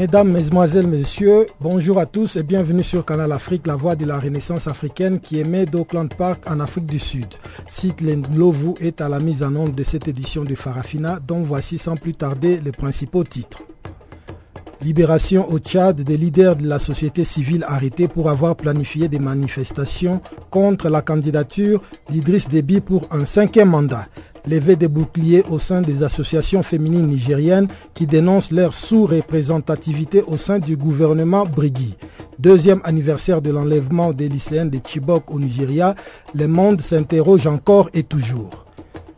Mesdames, Mesdemoiselles, Messieurs, bonjour à tous et bienvenue sur Canal Afrique, la voix de la Renaissance africaine qui émet d'Auckland Park en Afrique du Sud. Site Lovu est à la mise en œuvre de cette édition de Farafina dont voici sans plus tarder les principaux titres. Libération au Tchad des leaders de la société civile arrêtés pour avoir planifié des manifestations contre la candidature d'Idriss Déby pour un cinquième mandat lever des boucliers au sein des associations féminines nigériennes qui dénoncent leur sous-représentativité au sein du gouvernement Brigui. Deuxième anniversaire de l'enlèvement des lycéens de Chibok au Nigeria, le monde s'interroge encore et toujours.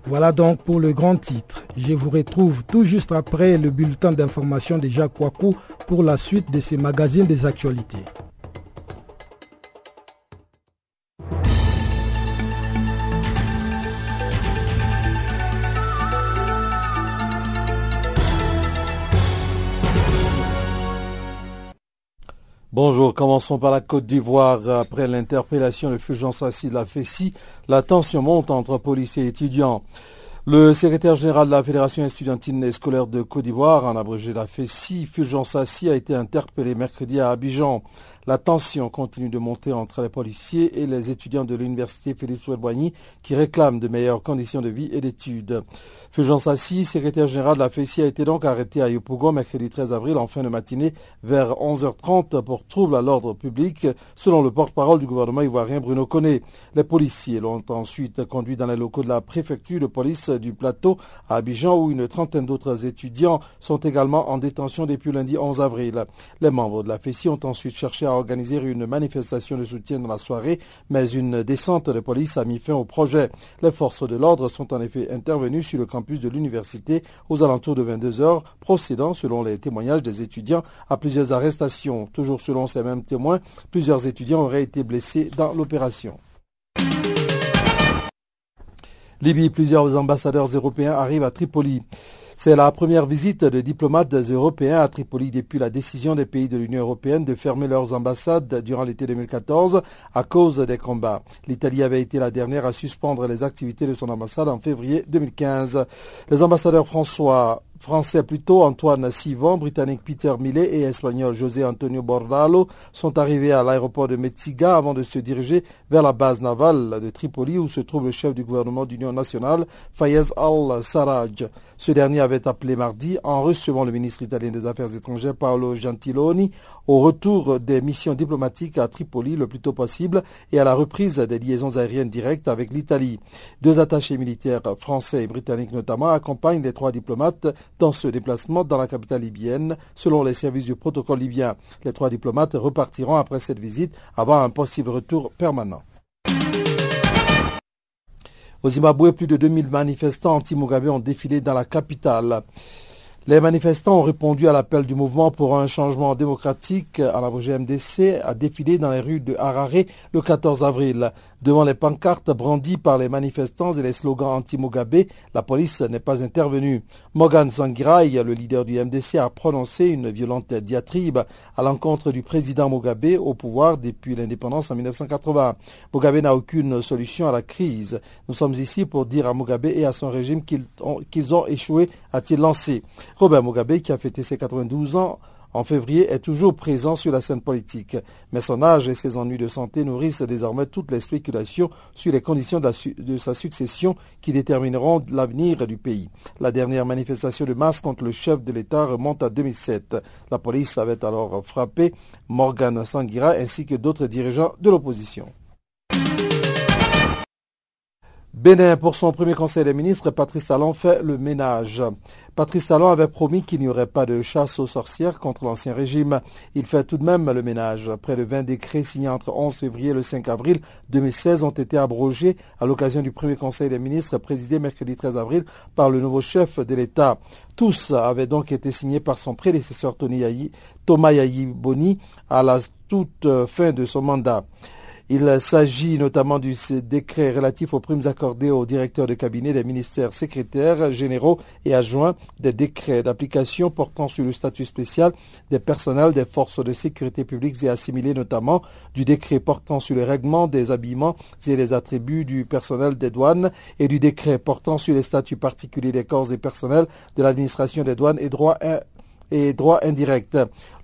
Voilà donc pour le grand titre. Je vous retrouve tout juste après le bulletin d'information de Jacques Kwaku pour la suite de ces magazines des actualités. Bonjour, commençons par la Côte d'Ivoire. Après l'interpellation de Fulgence Assis de la FECI, la tension monte entre policiers et étudiants. Le secrétaire général de la Fédération estudiantine et scolaire de Côte d'Ivoire, en abrégé la FECI, Fulgence Assis, a été interpellé mercredi à Abidjan. La tension continue de monter entre les policiers et les étudiants de l'université Félix Ouelboigny qui réclament de meilleures conditions de vie et d'études. Fulgence Sassi, secrétaire général de la FECI, a été donc arrêté à Yopougon mercredi 13 avril en fin de matinée vers 11h30 pour trouble à l'ordre public, selon le porte-parole du gouvernement ivoirien Bruno Conné. Les policiers l'ont ensuite conduit dans les locaux de la préfecture de police du plateau à Abidjan où une trentaine d'autres étudiants sont également en détention depuis lundi 11 avril. Les membres de la FECI ont ensuite cherché à organiser une manifestation de soutien dans la soirée, mais une descente de police a mis fin au projet. Les forces de l'ordre sont en effet intervenues sur le campus de l'université aux alentours de 22 heures, procédant, selon les témoignages des étudiants, à plusieurs arrestations. Toujours selon ces mêmes témoins, plusieurs étudiants auraient été blessés dans l'opération. Libye, plusieurs ambassadeurs européens arrivent à Tripoli. C'est la première visite de diplomates européens à Tripoli depuis la décision des pays de l'Union européenne de fermer leurs ambassades durant l'été 2014 à cause des combats. L'Italie avait été la dernière à suspendre les activités de son ambassade en février 2015. Les ambassadeurs François Français plutôt Antoine Sivon, Britannique Peter Millet et Espagnol José Antonio Bordalo sont arrivés à l'aéroport de Metsiga avant de se diriger vers la base navale de Tripoli où se trouve le chef du gouvernement d'union nationale, Fayez al-Sarraj. Ce dernier avait appelé mardi, en recevant le ministre italien des Affaires étrangères Paolo Gentiloni, au retour des missions diplomatiques à Tripoli le plus tôt possible et à la reprise des liaisons aériennes directes avec l'Italie. Deux attachés militaires français et britanniques notamment accompagnent les trois diplomates dans ce déplacement dans la capitale libyenne, selon les services du protocole libyen. Les trois diplomates repartiront après cette visite avant un possible retour permanent. Au Zimbabwe, plus de 2000 manifestants anti-Mugabe ont défilé dans la capitale. Les manifestants ont répondu à l'appel du mouvement pour un changement démocratique à la MDC à défiler dans les rues de Harare le 14 avril. Devant les pancartes brandies par les manifestants et les slogans anti-Mugabe, la police n'est pas intervenue. Morgan Sangirai, le leader du MDC, a prononcé une violente diatribe à l'encontre du président Mugabe au pouvoir depuis l'indépendance en 1980. Mugabe n'a aucune solution à la crise. Nous sommes ici pour dire à Mugabe et à son régime qu'ils ont, échoué, a-t-il lancé. Robert Mugabe, qui a fêté ses 92 ans, en février, est toujours présent sur la scène politique. Mais son âge et ses ennuis de santé nourrissent désormais toutes les spéculations sur les conditions de, sa succession qui détermineront l'avenir du pays. La dernière manifestation de masse contre le chef de l'État remonte à 2007. La police avait alors frappé Morgan Sangira ainsi que d'autres dirigeants de l'opposition. Bénin, pour son premier conseil des ministres, Patrice Talon fait le ménage. Patrice Talon avait promis qu'il n'y aurait pas de chasse aux sorcières contre l'ancien régime. Il fait tout de même le ménage. Près de 20 décrets signés entre 11 février et le 5 avril 2016 ont été abrogés à l'occasion du premier conseil des ministres présidé mercredi 13 avril par le nouveau chef de l'État. Tous avaient donc été signés par son prédécesseur Thomas Yayi Boni à la toute fin de son mandat. Il s'agit notamment du décret relatif aux primes accordées aux directeurs de cabinet des ministères secrétaires généraux et adjoints, des décrets d'application portant sur le statut spécial des personnels des forces de sécurité publiques et assimilés notamment du décret portant sur le règlement des habillements et les attributs du personnel des douanes et du décret portant sur les statuts particuliers des corps et personnels de l'administration des douanes et droits et droits indirects.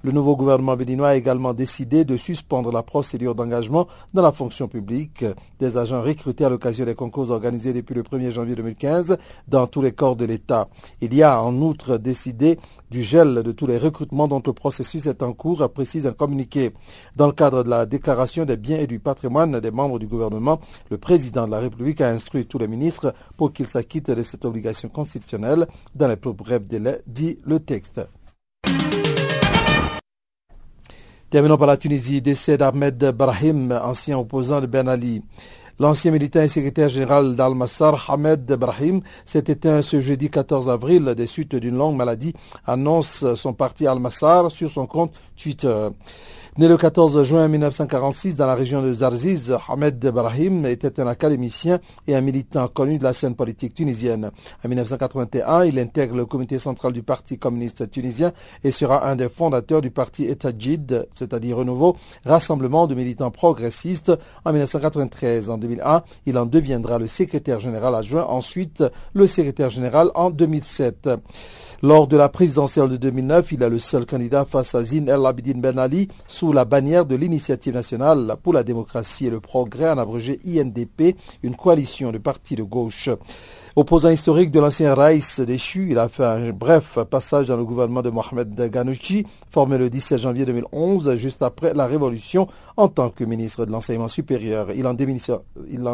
Le nouveau gouvernement béninois a également décidé de suspendre la procédure d'engagement dans la fonction publique des agents recrutés à l'occasion des concours organisés depuis le 1er janvier 2015 dans tous les corps de l'État. Il y a en outre décidé du gel de tous les recrutements dont le processus est en cours, précise un communiqué. Dans le cadre de la déclaration des biens et du patrimoine des membres du gouvernement, le président de la République a instruit tous les ministres pour qu'ils s'acquittent de cette obligation constitutionnelle dans les plus brefs délais, dit le texte. Terminons par la Tunisie. Décès d'Ahmed Brahim, ancien opposant de Ben Ali. L'ancien militant et secrétaire général d'Al-Massar, Ahmed Brahim, s'est éteint ce jeudi 14 avril des suites d'une longue maladie, annonce son parti Al-Massar sur son compte Twitter. Né le 14 juin 1946 dans la région de Zarziz, Ahmed Brahim était un académicien et un militant connu de la scène politique tunisienne. En 1981, il intègre le comité central du Parti communiste tunisien et sera un des fondateurs du parti Etajid, c'est-à-dire Renouveau, rassemblement de militants progressistes en 1993. En 2001, il en deviendra le secrétaire général adjoint, ensuite le secrétaire général en 2007. Lors de la présidentielle de 2009, il est le seul candidat face à Zine El Abidine Ben Ali sous la bannière de l'Initiative nationale pour la démocratie et le progrès, en abrégé INDP, une coalition de partis de gauche. Opposant historique de l'ancien Raïs déchu, il a fait un bref passage dans le gouvernement de Mohamed Ghanouchi, formé le 17 janvier 2011, juste après la Révolution, en tant que ministre de l'Enseignement supérieur. Il en,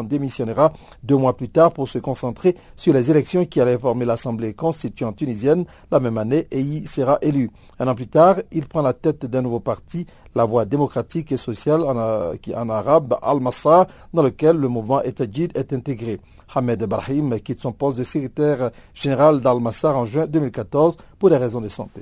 démissionnera deux mois plus tard pour se concentrer sur les élections qui allaient former l'Assemblée constituante tunisienne la même année et y sera élu. Un an plus tard, il prend la tête d'un nouveau parti, la Voie démocratique et sociale en, qui, en arabe Al-Massar, dans lequel le mouvement Etajid est intégré. Hamed Ibrahim quitte son poste de secrétaire général d'Al-Massar en juin 2014 pour des raisons de santé.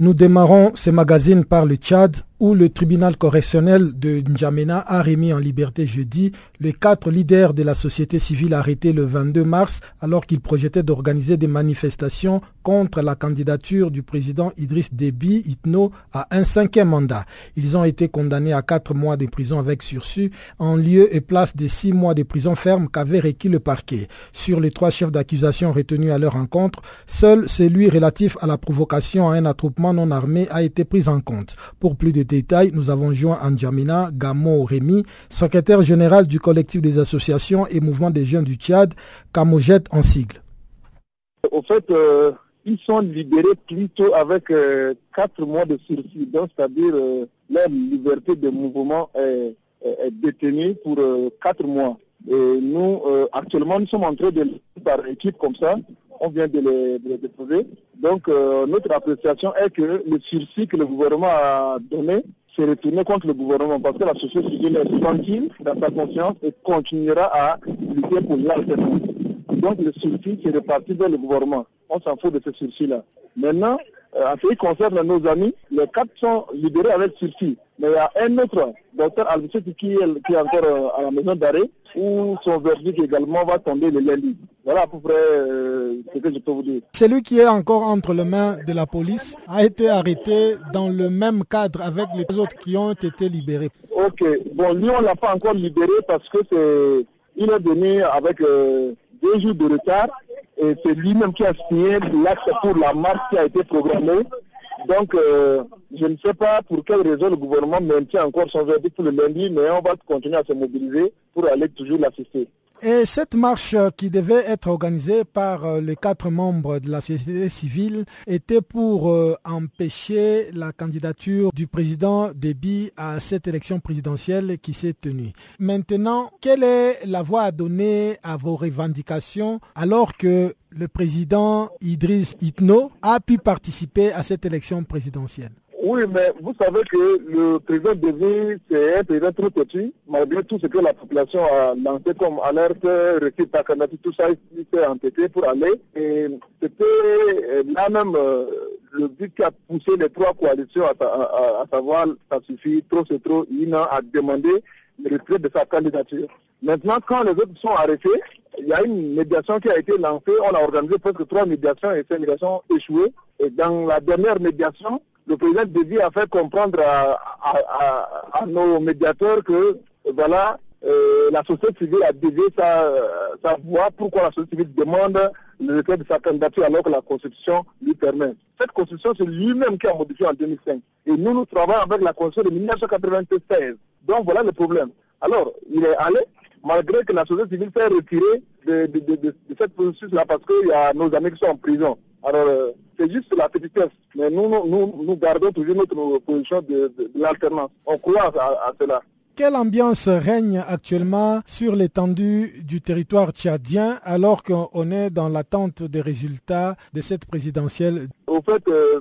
Nous démarrons ce magazine par le Tchad où le tribunal correctionnel de N'Djamena a remis en liberté jeudi les quatre leaders de la société civile arrêtés le 22 mars alors qu'ils projetaient d'organiser des manifestations contre la candidature du président Idriss Déby Itno à un cinquième mandat. Ils ont été condamnés à quatre mois de prison avec sursis en lieu et place des six mois de prison ferme qu'avait requis le parquet. Sur les trois chefs d'accusation retenus à leur rencontre, seul celui relatif à la provocation à un attroupement non armé a été pris en compte. Pour plus de détails, nous avons joint Anjamina Gamo Rémi, secrétaire général du collectif des associations et mouvements des jeunes du Tchad, Kamojet en sigle. Au fait, euh, ils sont libérés plutôt avec euh, quatre mois de sursis, c'est-à-dire euh, leur liberté de mouvement est, détenue pour quatre mois. Et nous, actuellement, nous sommes en train de par équipe comme ça, on vient de les, déposer. Donc, euh, notre appréciation est que le sursis que le gouvernement a donné s'est retourné contre le gouvernement parce que la société civile est tranquille dans sa conscience et continuera à lutter pour l'alternance. Donc, le sursis s'est reparti vers le gouvernement. On s'en fout de ce sursis-là. Maintenant, en ce qui concerne nos amis, les quatre sont libérés avec sursis. Mais il y a un autre, docteur Albicet, qui, est, qui est encore euh, à la maison d'arrêt, où son verdict également va tomber le lundi. Voilà à peu près ce que je peux vous dire. Celui qui est encore entre les mains de la police a été arrêté dans le même cadre avec les autres qui ont été libérés. Ok, bon, lui, on l'a pas encore libéré parce que c'est, il est venu avec euh, deux jours de retard et c'est lui-même qui a signé l'acte pour la marche qui a été programmée. Donc, euh, je ne sais pas pour quelle raison le gouvernement maintient encore son verdict pour le lundi, mais on va continuer à se mobiliser pour aller toujours l'assister. Et cette marche qui devait être organisée par euh, les quatre membres de la société civile était pour euh, empêcher la candidature du président Déby à cette élection présidentielle qui s'est tenue. Maintenant, quelle est la voie à donner à vos revendications alors que le président Idriss Itno a pu participer à cette élection présidentielle? Oui, mais vous savez que le président Déby, c'est un président trop petit, malgré tout ce que la population a lancé comme alerte, recul candidature, tout ça, il s'est entêté pour aller. Et c'était euh, là même euh, le but qui a poussé les trois coalitions, à, savoir, ça suffit, trop c'est trop, il a demandé le retrait de sa candidature. Maintenant, quand les autres sont arrêtés, il y a une médiation qui a été lancée. On a organisé presque trois médiations et ces médiations échouées. Et dans la dernière médiation, le président Déby a fait comprendre à, nos médiateurs que voilà, euh, la société civile a dévié sa, voix. Pourquoi la société civile demande le retrait de sa candidature alors que la Constitution lui permet Cette Constitution, c'est lui-même qui a modifié en 2005. Et nous, nous travaillons avec la Constitution de 1996. Donc voilà le problème. Alors, il est allé, malgré que la société civile s'est retirée de, de, de, cette processus-là parce qu'il y a nos amis qui sont en prison. Alors, euh, c'est juste la petitesse. Mais nous, nous, nous, gardons toujours notre position de, l'alternance. On croit à, cela. Quelle ambiance règne actuellement sur l'étendue du territoire tchadien alors qu'on est dans l'attente des résultats de cette présidentielle? Au fait, euh,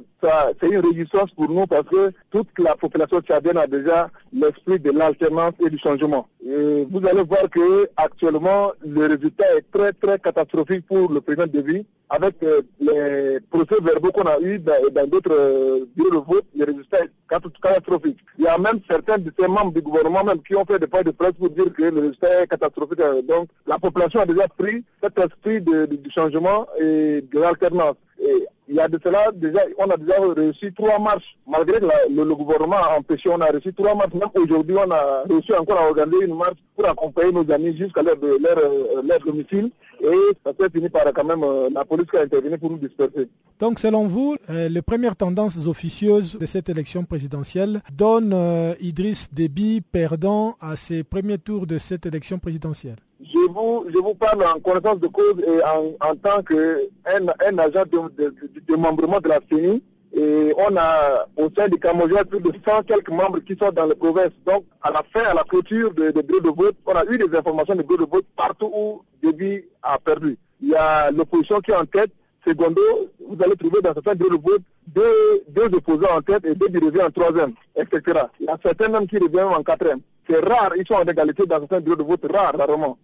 c'est une résistance pour nous parce que toute la population tchadienne a déjà l'esprit de l'alternance et du changement. Et vous allez voir que actuellement le résultat est très très catastrophique pour le président Déby avec euh, les procès verbaux qu'on a eu dans d'autres euh, bureaux de vote, le résultat est catastrophique. Il y a même certains de ces membres du gouvernement même qui ont fait des points de presse pour dire que le résultat est catastrophique. Donc la population a déjà pris cet esprit de, du changement et de l'alternance. Il y a de cela, déjà, on a déjà réussi trois marches. Malgré que le, gouvernement a empêché, on a réussi trois marches. Même aujourd'hui, on a réussi encore à organiser une marche pour accompagner nos amis jusqu'à leur, leur, euh, leur, domicile. Et ça s'est fini par quand même euh, la police qui a intervenu pour nous disperser. Donc, selon vous, euh, les premières tendances officieuses de cette élection présidentielle donnent Idriss Déby perdant à ses premiers tours de cette élection présidentielle? Je vous, je vous parle en connaissance de cause et en, en tant qu'un un agent de, de, de, membrement de la CENI. Et on a au sein du Cameroun plus de 100 quelques membres qui sont dans les provinces. Donc, à la fin, à la clôture des de bureaux de vote, on a eu des informations de bureaux de vote partout où Déby a perdu. Il y a l'opposition qui est en tête. Secondo, vous allez trouver dans certains bureaux de vote deux, deux opposants en tête et deux qui en troisième, etc. Il y a certains même qui reviennent en quatrième. C'est rare, ils sont en égalité dans certains bureaux de vote, rare, rarement.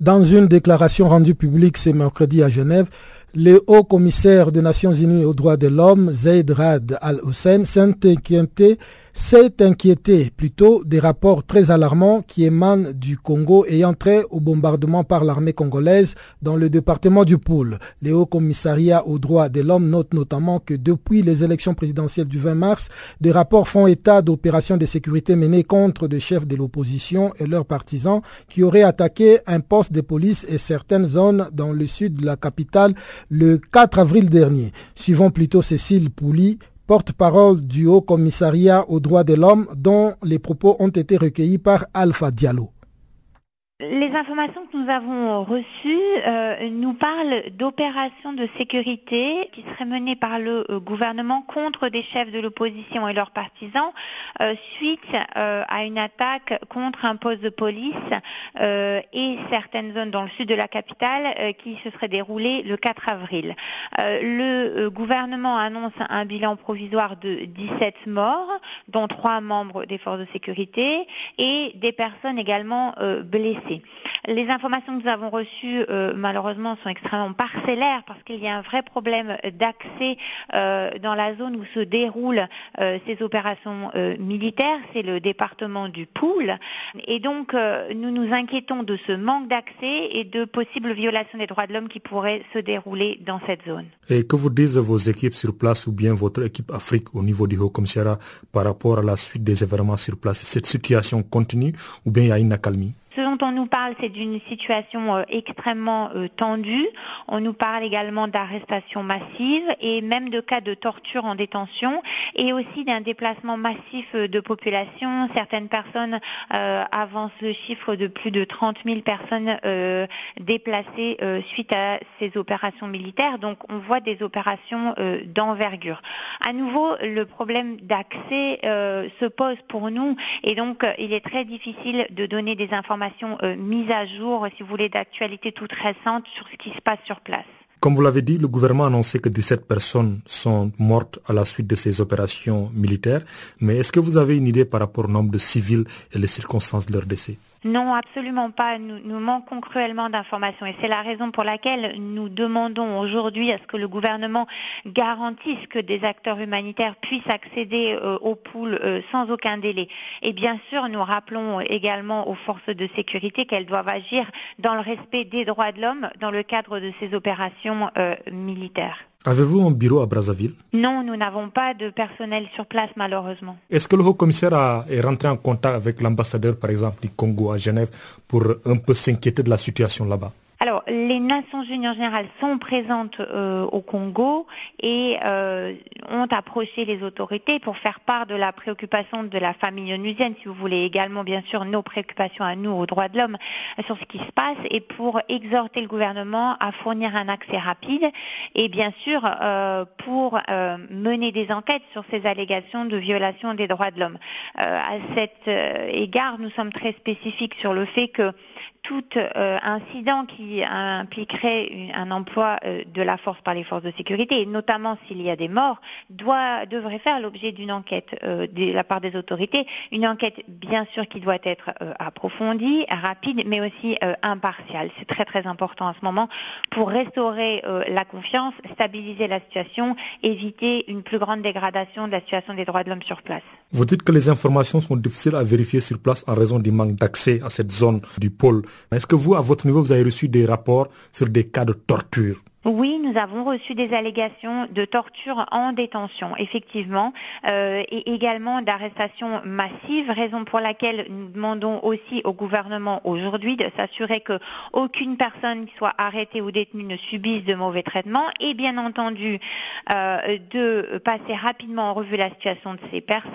Dans une déclaration rendue publique ce mercredi à Genève, le haut commissaire des Nations Unies aux droits de l'homme, Zaid Rad al-Hussein, s'est inquiété s'est inquiété plutôt des rapports très alarmants qui émanent du Congo ayant trait au bombardement par l'armée congolaise dans le département du Poul. Le Haut Commissariat aux droits de l'homme note notamment que depuis les élections présidentielles du 20 mars, des rapports font état d'opérations de sécurité menées contre des chefs de l'opposition et leurs partisans qui auraient attaqué un poste de police et certaines zones dans le sud de la capitale le 4 avril dernier. Suivant plutôt Cécile Pouli, porte-parole du Haut Commissariat aux droits de l'homme, dont les propos ont été recueillis par Alpha Diallo. Les informations que nous avons reçues euh, nous parlent d'opérations de sécurité qui seraient menées par le euh, gouvernement contre des chefs de l'opposition et leurs partisans euh, suite à une attaque contre un poste de police et certaines zones dans le sud de la capitale qui se seraient déroulées le 4 avril. le gouvernement annonce un bilan provisoire de 17 morts, dont trois membres des forces de sécurité et des personnes également blessées Les informations que nous avons reçues, malheureusement, sont extrêmement parcellaires parce qu'il y a un vrai problème d'accès dans la zone où se déroulent ces opérations militaires. C'est le département du Poul. Et donc, nous nous inquiétons de ce manque d'accès et de possibles violations des droits de l'homme qui pourraient se dérouler dans cette zone. Et que vous disent vos équipes sur place ou bien votre équipe Afrique au niveau du Haut-Commissariat par rapport à la suite des événements sur place? Cette situation continue ou bien il y a une accalmie? Ce dont on nous parle, c'est d'une situation euh, extrêmement euh, tendue. On nous parle également d'arrestations massives et même de cas de torture en détention et aussi d'un déplacement massif euh, de population. Certaines personnes avancent le chiffre de plus de 30 000 personnes déplacées suite à ces opérations militaires. Donc on voit des opérations d'envergure. À nouveau, le problème d'accès se pose pour nous et donc il est très difficile de donner des informations euh, mise à jour, si vous voulez, d'actualité toute récente sur ce qui se passe sur place. Comme vous l'avez dit, le gouvernement a annoncé que 17 personnes sont mortes à la suite de ces opérations militaires. Mais est-ce que vous avez une idée par rapport au nombre de civils et les circonstances de leur décès? Non, absolument pas. Nous, manquons cruellement d'informations et c'est la raison pour laquelle nous demandons aujourd'hui à ce que le gouvernement garantisse que des acteurs humanitaires puissent accéder euh, aux poules euh, sans aucun délai. Et bien sûr, nous rappelons également aux forces de sécurité qu'elles doivent agir dans le respect des droits de l'homme dans le cadre de ces opérations euh, militaires. Avez-vous un bureau à Brazzaville? Non, nous n'avons pas de personnel sur place malheureusement. Est-ce que le haut-commissaire est rentré en contact avec l'ambassadeur par exemple du Congo à Genève pour un peu s'inquiéter de la situation là-bas? Alors, les Nations Unies en général sont présentes euh, au Congo et euh, ont approché les autorités pour faire part de la préoccupation de la famille onusienne, si vous voulez, également bien sûr nos préoccupations à nous, aux droits de l'homme, sur ce qui se passe et pour exhorter le gouvernement à fournir un accès rapide et bien sûr euh, pour mener des enquêtes sur ces allégations de violation des droits de l'homme. à cet égard, nous sommes très spécifiques sur le fait que tout euh, incident qui impliquerait un emploi euh, de la force par les forces de sécurité, notamment s'il y a des morts, doit, devrait faire l'objet d'une enquête euh, de la part des autorités, une enquête bien sûr qui doit être approfondie, rapide, mais aussi impartiale. C'est très très important en ce moment pour restaurer la confiance, stabiliser la situation, éviter une plus grande dégradation de la situation des droits de l'homme sur place. Vous dites que les informations sont difficiles à vérifier sur place en raison du manque d'accès à cette zone du pôle. Est-ce que vous, à votre niveau, vous avez reçu des rapports sur des cas de torture? Oui, nous avons reçu des allégations de torture en détention, effectivement, euh, et également d'arrestations massives, raison pour laquelle nous demandons aussi au gouvernement aujourd'hui de s'assurer que aucune personne qui soit arrêtée ou détenue ne subisse de mauvais traitements et bien entendu euh, de passer rapidement en revue la situation de ces personnes.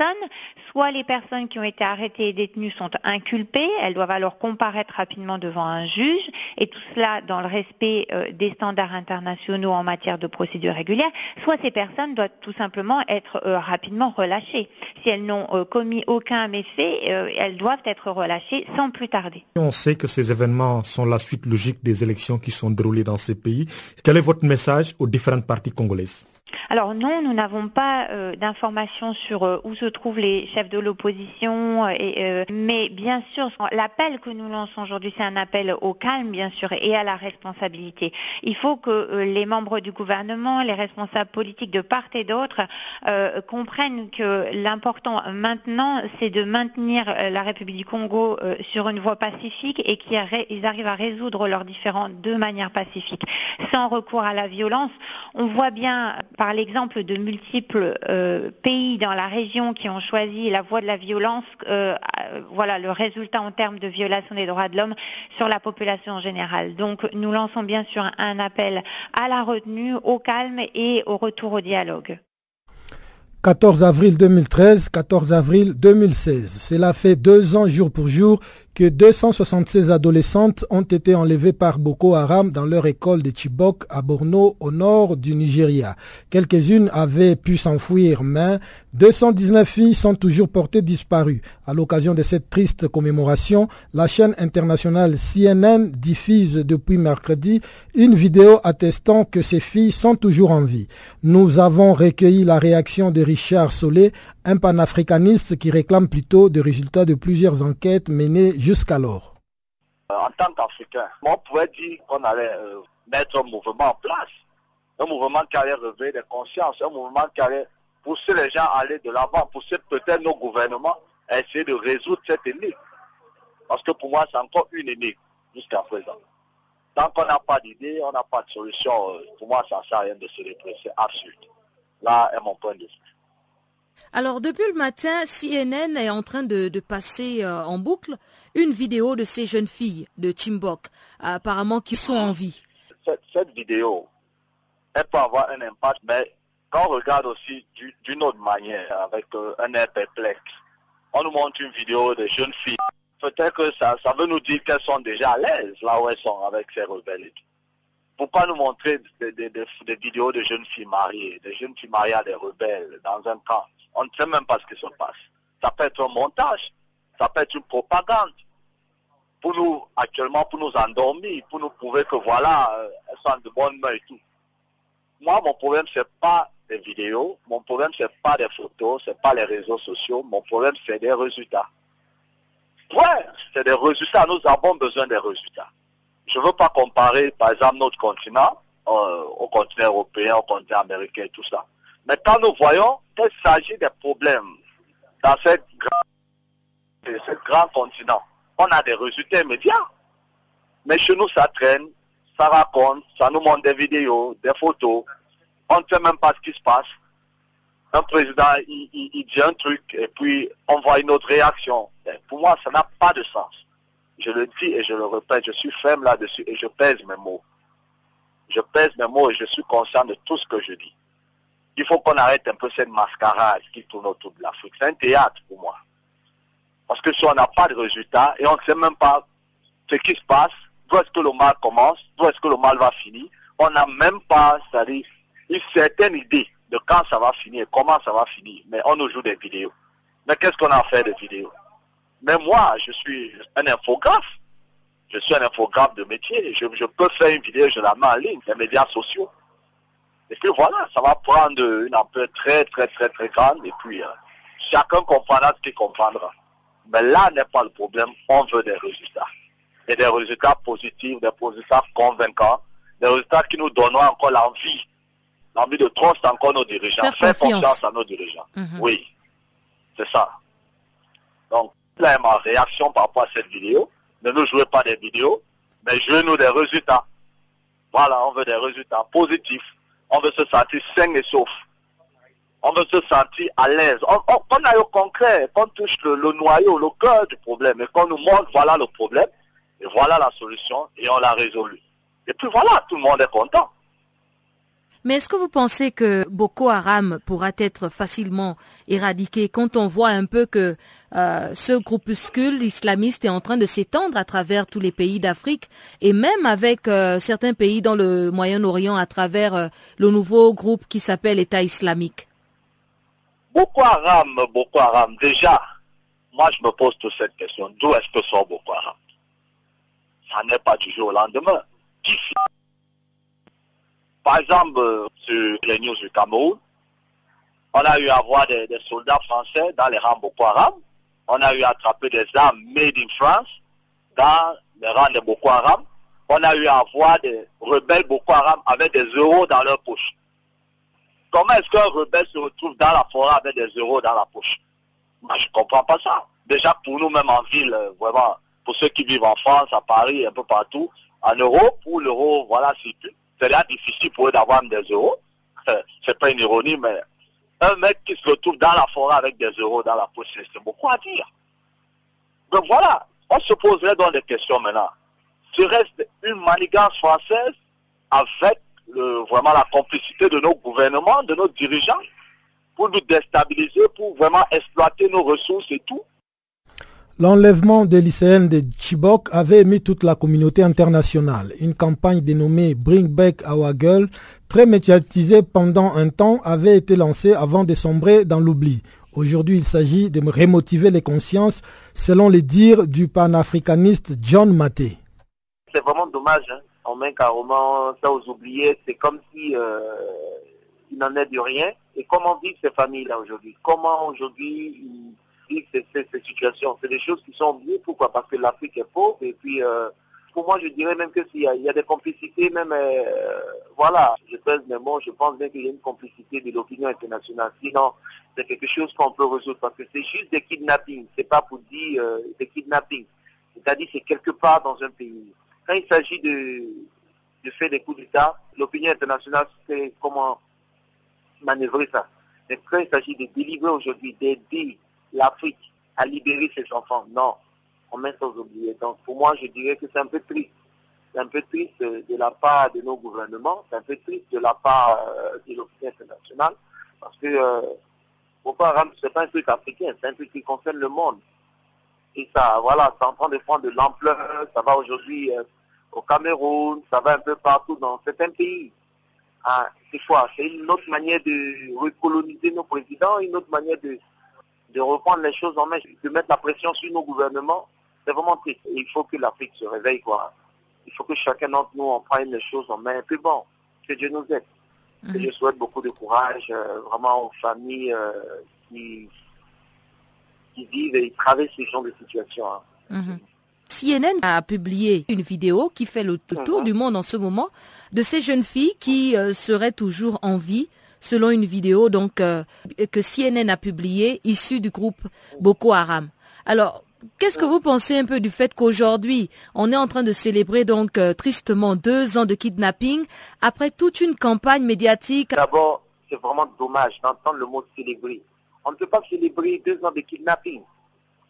Soit les personnes qui ont été arrêtées et détenues sont inculpées, elles doivent alors comparaître rapidement devant un juge, et tout cela dans le respect euh, des standards internationaux internationaux en matière de procédure régulière, soit ces personnes doivent tout simplement être euh, rapidement relâchées. Si elles n'ont euh, commis aucun méfait, euh, elles doivent être relâchées sans plus tarder. On sait que ces événements sont la suite logique des élections qui sont déroulées dans ces pays. Quel est votre message aux différentes parties congolaises? Alors non, nous n'avons pas euh, d'informations sur euh, où se trouvent les chefs de l'opposition, euh, mais bien sûr, l'appel que nous lançons aujourd'hui, c'est un appel au calme, bien sûr, et à la responsabilité. Il faut que les membres du gouvernement, les responsables politiques de part et d'autre comprennent que l'important maintenant, c'est de maintenir la République du Congo sur une voie pacifique et qu'ils arrivent à résoudre leurs différends de manière pacifique, sans recours à la violence. On voit bien l'exemple de multiples euh, pays dans la région qui ont choisi la voie de la violence, euh, voilà le résultat en termes de violation des droits de l'homme sur la population en général. Donc nous lançons bien sûr un appel à la retenue, au calme et au retour au dialogue. 14 avril 2013, 14 avril 2016. Cela fait deux ans jour pour jour que 276 adolescentes ont été enlevées par Boko Haram dans leur école de Chibok à Borno au nord du Nigeria. Quelques-unes avaient pu s'enfuir, mais 219 filles sont toujours portées disparues. À l'occasion de cette triste commémoration, la chaîne internationale CNN diffuse depuis mercredi une vidéo attestant que ces filles sont toujours en vie. Nous avons recueilli la réaction de Richard Solé, un panafricaniste qui réclame plutôt des résultats de plusieurs enquêtes menées jusqu'alors. en tant qu'Africain, on pouvait dire qu'on allait euh, mettre un mouvement en place. Un mouvement qui allait réveiller des consciences, un mouvement qui allait pousser les gens à aller de l'avant, pousser peut-être nos gouvernements à essayer de résoudre cette énigme. Parce que pour moi, c'est encore une énigme jusqu'à présent. Tant qu'on n'a pas d'idée, on n'a pas de solution, euh, pour moi, ça ne sert à rien de se dépresser. absurde. Là est mon point de vue. Alors, depuis le matin, CNN est en train de, passer euh, en boucle une vidéo de ces jeunes filles de Chimbok, apparemment qui sont en vie. Cette, vidéo, elle peut avoir un impact, mais quand on regarde aussi d'une autre manière, avec euh, un air perplexe, on nous montre une vidéo de jeunes filles. Peut-être que ça, veut nous dire qu'elles sont déjà à l'aise là où elles sont avec ces rebelles. Pourquoi nous montrer des, des, vidéos de jeunes filles mariées, de jeunes filles mariées à des rebelles dans un camp On ne sait même pas ce qui se passe. Ça peut être un montage, ça peut être une propagande pour nous, actuellement, pour nous endormir, pour nous prouver que voilà, euh, elles sont de bonne main et tout. Moi, mon problème, c'est pas des vidéos, mon problème, c'est pas des photos, c'est pas les réseaux sociaux, mon problème, c'est des résultats. Ouais, c'est des résultats, nous avons besoin des résultats. Je ne veux pas comparer, par exemple, notre continent euh, au continent européen, au continent américain tout ça. Mais quand nous voyons qu'il s'agit des problèmes dans cette ce grand continent, on a des résultats immédiats. Mais chez nous, ça traîne, ça raconte, ça nous montre des vidéos, des photos. On ne sait même pas ce qui se passe. Un président, il, dit un truc et puis on voit une autre réaction. pour moi, ça n'a pas de sens. Je le dis et je le répète, je suis ferme là-dessus et je pèse mes mots. Je pèse mes mots et je suis conscient de tout ce que je dis. Il faut qu'on arrête un peu cette mascarade qui tourne autour de l'Afrique. C'est un théâtre pour moi. Parce que si on n'a pas de résultat et on ne sait même pas ce qui se passe, d'où est-ce que le mal commence, d'où est-ce que le mal va finir, on n'a même pas, c'est-à-dire, une certaine idée de quand ça va finir, comment ça va finir. Mais on nous joue des vidéos. Mais qu'est-ce qu'on a fait de vidéos? Mais moi, je suis un infographe. Je suis un infographe de métier. Je, je peux faire une vidéo, je la mets en ligne, les médias sociaux. Et puis voilà, ça va prendre une ampleur très, très, très, très grande. Et puis, euh, chacun comprendra ce qu'il comprendra. Mais là n'est pas le problème, on veut des résultats. Et des résultats positifs, des résultats convaincants, des résultats qui nous donneront encore l'envie, l'envie de trust encore nos dirigeants, faire, confiance à nos dirigeants. Mhm. Oui, c'est ça. Donc, là est ma réaction par rapport à cette vidéo. Ne nous jouez pas des vidéos, mais jouez-nous des résultats. Voilà, on veut des résultats positifs. On veut se sentir sain et sauf on veut se sentir à l'aise. On, on, aille au concret, qu'on touche le, noyau, le cœur du problème, et qu'on nous montre voilà le problème, et voilà la solution, et on l'a résolu. Et puis voilà, tout le monde est content. Mais est-ce que vous pensez que Boko Haram pourra être facilement éradiqué quand on voit un peu que euh, ce groupuscule islamiste est en train de s'étendre à travers tous les pays d'Afrique et même avec euh, certains pays dans le Moyen-Orient à travers euh, le nouveau groupe qui s'appelle État islamique? Boko Haram, Boko Haram, déjà, moi je me pose toute cette question. D'où est-ce que sort Boko Haram? Ça n'est pas du jour au lendemain. Par exemple, sur les news du Cameroun, on a eu à voir des, soldats français dans les rangs Boko Haram. On a eu à attraper des armes made in France dans les rangs de Boko Haram. On a eu à voir des rebelles Boko Haram avec des euros dans leur poche. Comment est-ce qu'un rebelle se retrouve dans la forêt avec des euros dans la poche? Je ne comprends pas ça. Déjà, pour nous-mêmes en ville, euh, vraiment, pour ceux qui vivent en France, à Paris, un peu partout, en euros, pour l'euro, voilà, c'est là difficile pour eux d'avoir des euros. C'est pas une ironie, mais un mec qui se retrouve dans la forêt avec des euros dans la poche, c'est beaucoup à dire. Donc voilà, on se poserait donc des questions maintenant. Ce reste une manigance française avec vraiment la complicité de nos gouvernements, de nos dirigeants, pour nous déstabiliser, pour vraiment exploiter nos ressources et tout. L'enlèvement des lycéennes de Chibok avait émis toute la communauté internationale. Une campagne dénommée Bring Back Our Girl, très médiatisée pendant un temps, avait été lancée avant de sombrer dans l'oubli. Aujourd'hui, il s'agit de remotiver les consciences, selon les dires du panafricaniste John Maté. C'est vraiment dommage. Hein on met carrément ça aux oubliés. C'est comme si euh, il n'en est de rien. Et comment vivent ces familles-là aujourd'hui? Comment aujourd'hui vivent ces, situations? C'est des choses qui sont oubliées. Pourquoi? Parce que l'Afrique est pauvre et puis euh, pour moi, je dirais même qu'il y, y, a des complicités, même, euh, voilà, je pèse mes mots, je pense bien qu'il y a une complicité de l'opinion internationale. Sinon, c'est quelque chose qu'on peut résoudre parce que c'est juste des kidnappings, c'est pas pour dire euh, des kidnappings. C'est-à-dire c'est quelque part dans un pays. Quand il s'agit de, de faire des coups d'État, l'opinion internationale sait comment manœuvrer ça. Mais quand il s'agit de délivrer aujourd'hui, d'aider l'Afrique à libérer ses enfants, non, on met ça aux oubliés. Donc pour moi, je dirais que c'est un peu triste. C'est un peu triste de la part de nos gouvernements, c'est un peu triste de la part euh, de l'opinion internationale, parce que euh, Boko Haram, c'est pas un truc africain, c'est un truc qui concerne le monde. Et ça, voilà, c'est en train de prendre de l'ampleur, ça va aujourd'hui euh, au Cameroun, ça va un peu partout dans certains pays. Ah, c'est quoi? C'est une autre manière de recoloniser nos présidents, une autre manière de, de reprendre les choses en main, de mettre la pression sur nos gouvernements. C'est vraiment triste. Il faut que l'Afrique se réveille, quoi. Il faut que chacun d'entre nous en prenne les choses en main. Et puis bon, que Dieu nous aide. Et je souhaite beaucoup de courage euh, vraiment aux familles euh, qui, qui vivent et traversent ce genre de situation. Hein. Mhm. CNN a publié une vidéo qui fait le tour Mhm. du monde en ce moment de ces jeunes filles qui euh, seraient toujours en vie selon une vidéo donc euh, que CNN a publiée issue du groupe Boko Haram. Alors, qu'est-ce que vous pensez un peu du fait qu'aujourd'hui, on est en train de célébrer donc euh, tristement deux ans de kidnapping après toute une campagne médiatique? D'abord, c'est vraiment dommage d'entendre le mot célébrer. On ne peut pas célébrer deux ans de kidnapping.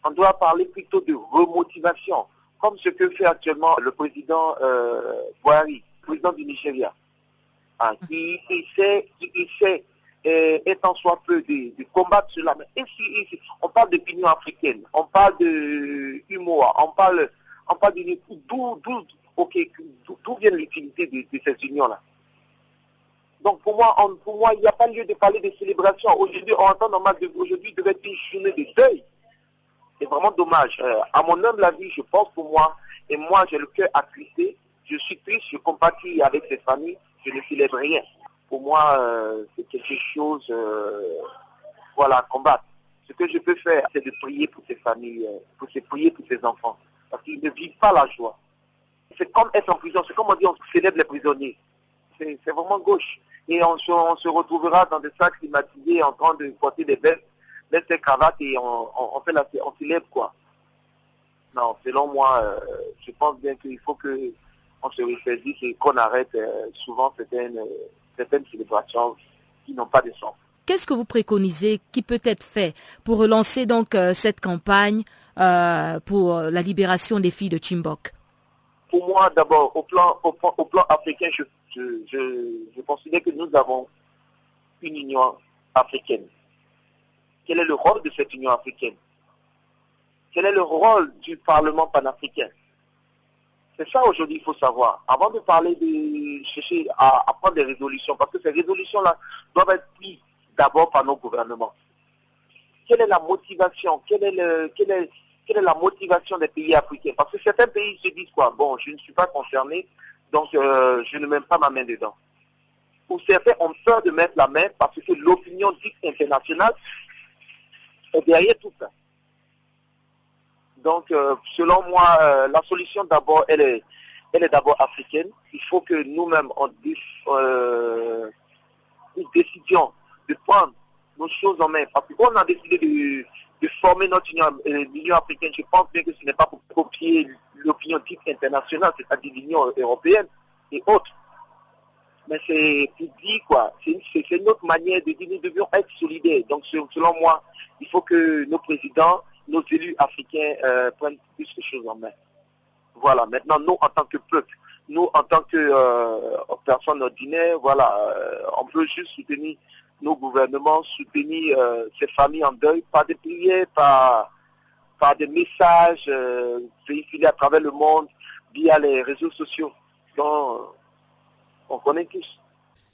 On doit parler plutôt de remotivation, comme ce que fait actuellement le président euh, président du Nigeria, hein, qui essaie, qui essaie étant soit peu de, combattre cela. Mais si- on parle d'opinion africaine, on parle de humour, on parle, on parle d'où d'où vient l'utilité de, de ces unions-là? Donc pour moi, on- pour moi, il n'y a pas lieu de parler de célébration. Aujourd'hui, en temps normal, aujourd'hui devait être une journée de deuil. C'est vraiment dommage. Euh, à mon humble avis, je pense pour moi, et moi j'ai le cœur attristé, je suis triste, je compatis avec ces familles, je ne célèbre rien. Pour moi, euh, c'est quelque chose, euh, voilà, à combattre. Ce que je peux faire, c'est de prier pour ces familles, pour se prier pour ces enfants, parce qu'ils ne vivent pas la joie. C'est comme être en prison, c'est comme on dit, on célèbre les prisonniers c'est vraiment gauche. Et on se, on se retrouvera dans des sacs climatisés en train de porter des vestes, vestes et cravates et on, on, fait la, on célèbre quoi. Non, selon moi, euh, je pense bien qu'il faut que on se ressaisisse et qu'on arrête euh, souvent certaines, euh, certaines célébrations qui n'ont pas de sens. Qu'est-ce que vous préconisez qui peut être fait pour relancer donc euh, cette campagne pour la libération des filles de Chimbok Pour moi, d'abord, au plan, africain, je, considère que nous avons une union africaine. Quel est le rôle de cette union africaine? Quel est le rôle du Parlement panafricain? C'est ça aujourd'hui il faut savoir. Avant de parler de chercher à, prendre des résolutions, parce que ces résolutions-là doivent être prises d'abord par nos gouvernements. Quelle est la motivation? Quelle est, le, quelle est la motivation des pays africains? Parce que certains pays se disent quoi? Bon, je ne suis pas concerné, donc euh, je ne mets pas ma main dedans. Ou certains ont peur de mettre la main parce que l'opinion dite internationale est derrière tout ça. Donc, euh, selon moi, euh, la solution d'abord, elle est, elle est d'abord africaine. Il faut que nous-mêmes, on nous décidions de prendre nos choses en main. Parce qu'on a décidé de, de former notre union, euh, africaine, je pense bien que ce n'est pas pour copier l'opinion dite internationale, c'est-à-dire l'Union européenne et autres. Mais c'est pour dire quoi, c'est autre manière de dire nous devions être solidaires. Donc se- selon moi, il faut que nos présidents, nos élus africains euh, prennent plus de choses en main. Voilà, maintenant nous en tant que peuple, nous en tant que euh, personnes ordinaires, voilà, euh, on peut juste soutenir nos gouvernements, soutenir euh, ces familles en deuil par des prières, par, par des messages euh, véhiculés à travers le monde via les réseaux sociaux. Donc, on connaît tous.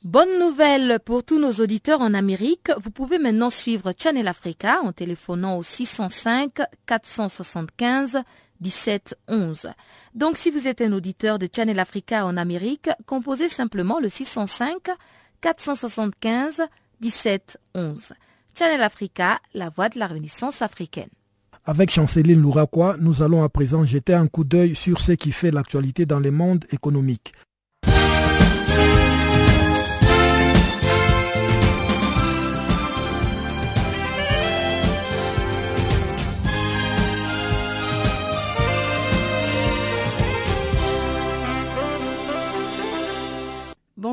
Bonne nouvelle pour tous nos auditeurs en Amérique. Vous pouvez maintenant suivre Channel Africa en téléphonant au 605 475 17 11. Donc, si vous êtes un auditeur de Channel Africa en Amérique, composez simplement le 605 475 17 11. Channel Africa, la voix de la Renaissance africaine. Avec Chanceline Louraquois, nous allons à présent jeter un coup d'œil sur ce qui fait l'actualité dans le monde économique.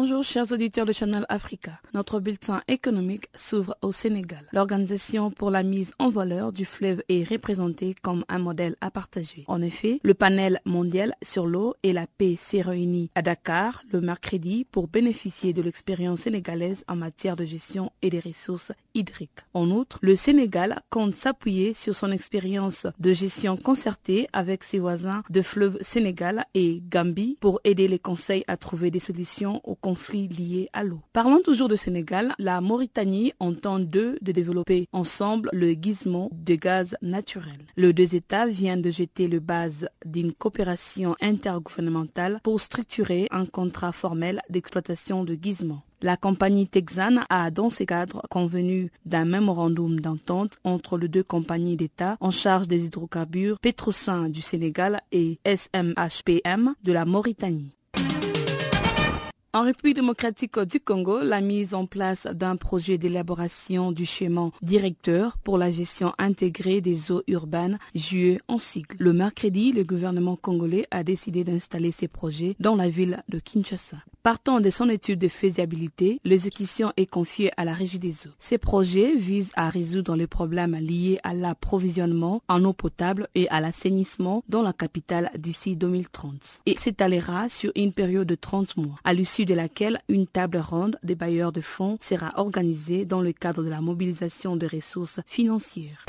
Bonjour chers auditeurs de Channel Africa. Notre bulletin économique s'ouvre au Sénégal. L'organisation pour la mise en valeur du fleuve est représentée comme un modèle à partager. En effet, le panel mondial sur l'eau et la paix s'est réuni à Dakar le mercredi pour bénéficier de l'expérience sénégalaise en matière de gestion et des ressources hydriques. En outre, le Sénégal compte s'appuyer sur son expérience de gestion concertée avec ses voisins de fleuve Sénégal et Gambie pour aider les conseils à trouver des solutions aux conflits liés à l'eau. Parlons toujours de Sénégal, la Mauritanie entend deux de développer ensemble le gisement de gaz naturel. Les deux États viennent de jeter le base d'une coopération intergouvernementale pour structurer un contrat formel d'exploitation de gisement. La compagnie Texan a dans ce cadre convenu d'un mémorandum d'entente entre les deux compagnies d'État en charge des hydrocarbures Petrosin du Sénégal et SMHPM de la Mauritanie. En République démocratique du Congo, la mise en place d'un projet d'élaboration du schéma directeur pour la gestion intégrée des eaux urbaines, JUE en cycle. Le mercredi, le gouvernement congolais a décidé d'installer ces projets dans la ville de Kinshasa. Partant de son étude de faisabilité, l'exécution est confiée à la Régie des eaux. Ces projets visent à résoudre les problèmes liés à l'approvisionnement en eau potable et à l'assainissement dans la capitale d'ici 2030 et s'étalera sur une période de 30 mois, à l'issue de laquelle une table ronde des bailleurs de fonds sera organisée dans le cadre de la mobilisation de ressources financières.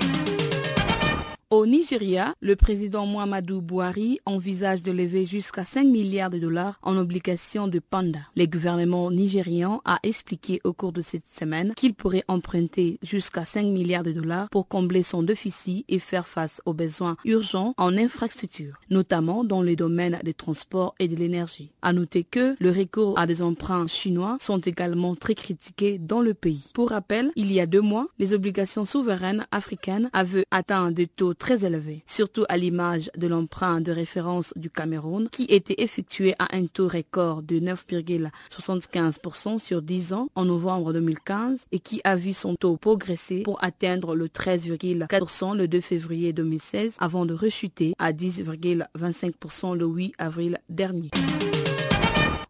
Au Nigeria, le président Muhammadu Buhari envisage de lever jusqu'à 5 milliards de dollars en obligations de Panda. Le gouvernement nigérian a expliqué au cours de cette semaine qu'il pourrait emprunter jusqu'à 5 milliards de dollars pour combler son déficit et faire face aux besoins urgents en infrastructures, notamment dans les domaines des transports et de l'énergie. À noter que le recours à des emprunts chinois sont également très critiqués dans le pays. Pour rappel, il y a deux mois, les obligations souveraines africaines avaient atteint des taux très élevé, surtout à l'image de l'emprunt de référence du Cameroun qui était effectué à un taux record de 9,75% sur 10 ans en novembre 2015 et qui a vu son taux progresser pour atteindre le 13,4% le 2 février 2016 avant de rechuter à 10,25% le 8 avril dernier.